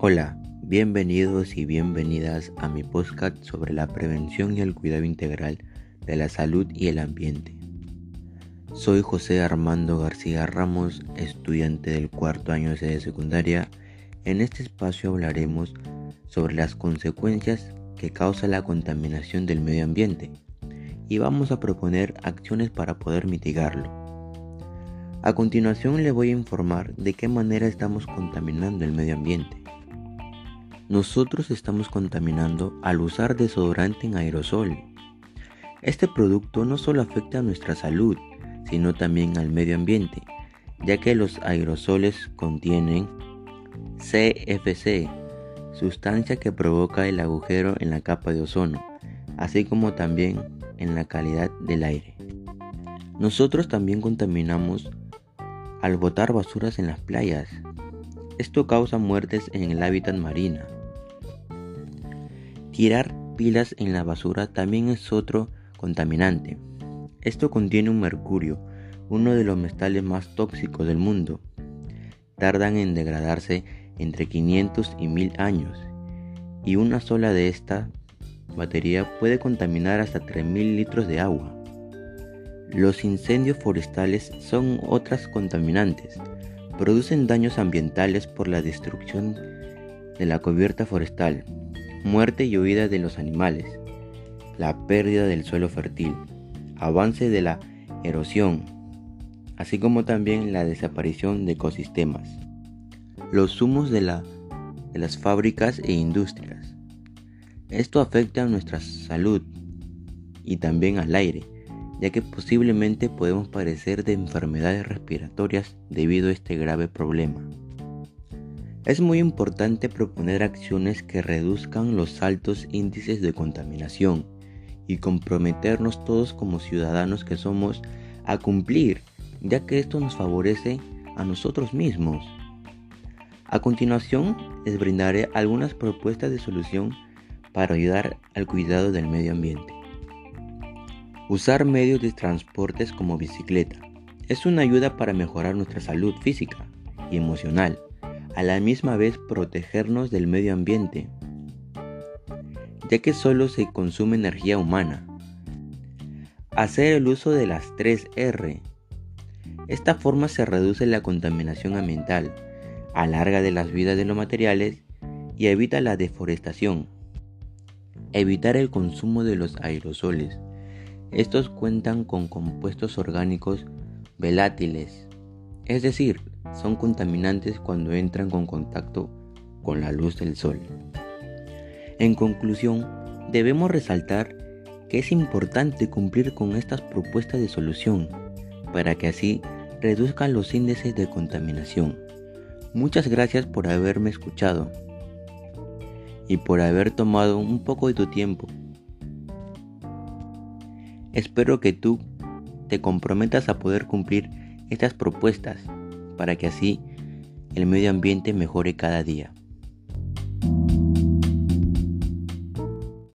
Hola, bienvenidos y bienvenidas a mi podcast sobre la prevención y el cuidado integral de la salud y el ambiente. Soy José Armando García Ramos, estudiante del cuarto año de secundaria. En este espacio hablaremos sobre las consecuencias que causa la contaminación del medio ambiente y vamos a proponer acciones para poder mitigarlo. A continuación le voy a informar de qué manera estamos contaminando el medio ambiente. Nosotros estamos contaminando al usar desodorante en aerosol. Este producto no solo afecta a nuestra salud, sino también al medio ambiente, ya que los aerosoles contienen CFC, sustancia que provoca el agujero en la capa de ozono, así como también en la calidad del aire. Nosotros también contaminamos al botar basuras en las playas. Esto causa muertes en el hábitat marino. Tirar pilas en la basura también es otro contaminante. Esto contiene un mercurio, uno de los metales más tóxicos del mundo. Tardan en degradarse entre 500 y 1000 años y una sola de esta batería puede contaminar hasta 3000 litros de agua. Los incendios forestales son otras contaminantes. Producen daños ambientales por la destrucción de la cubierta forestal, muerte y huida de los animales, la pérdida del suelo fértil, avance de la erosión, así como también la desaparición de ecosistemas, los humos de, las fábricas e industrias. Esto afecta a nuestra salud y también al aire, ya que posiblemente podemos padecer de enfermedades respiratorias debido a este grave problema. Es muy importante proponer acciones que reduzcan los altos índices de contaminación y comprometernos todos como ciudadanos que somos a cumplir, ya que esto nos favorece a nosotros mismos. A continuación, les brindaré algunas propuestas de solución para ayudar al cuidado del medio ambiente. Usar medios de transportes como bicicleta es una ayuda para mejorar nuestra salud física y emocional a la misma vez protegernos del medio ambiente, ya que solo se consume energía humana. Hacer el uso de las 3R. Esta forma se reduce la contaminación ambiental, alarga de las vidas de los materiales y evita la deforestación. Evitar el consumo de los aerosoles. Estos cuentan con compuestos orgánicos volátiles, es decir, son contaminantes cuando entran con contacto con la luz del sol. En conclusión, debemos resaltar que es importante cumplir con estas propuestas de solución para que así reduzcan los índices de contaminación. Muchas gracias por haberme escuchado y por haber tomado un poco de tu tiempo. Espero que tú te comprometas a poder cumplir estas propuestas para que así el medio ambiente mejore cada día.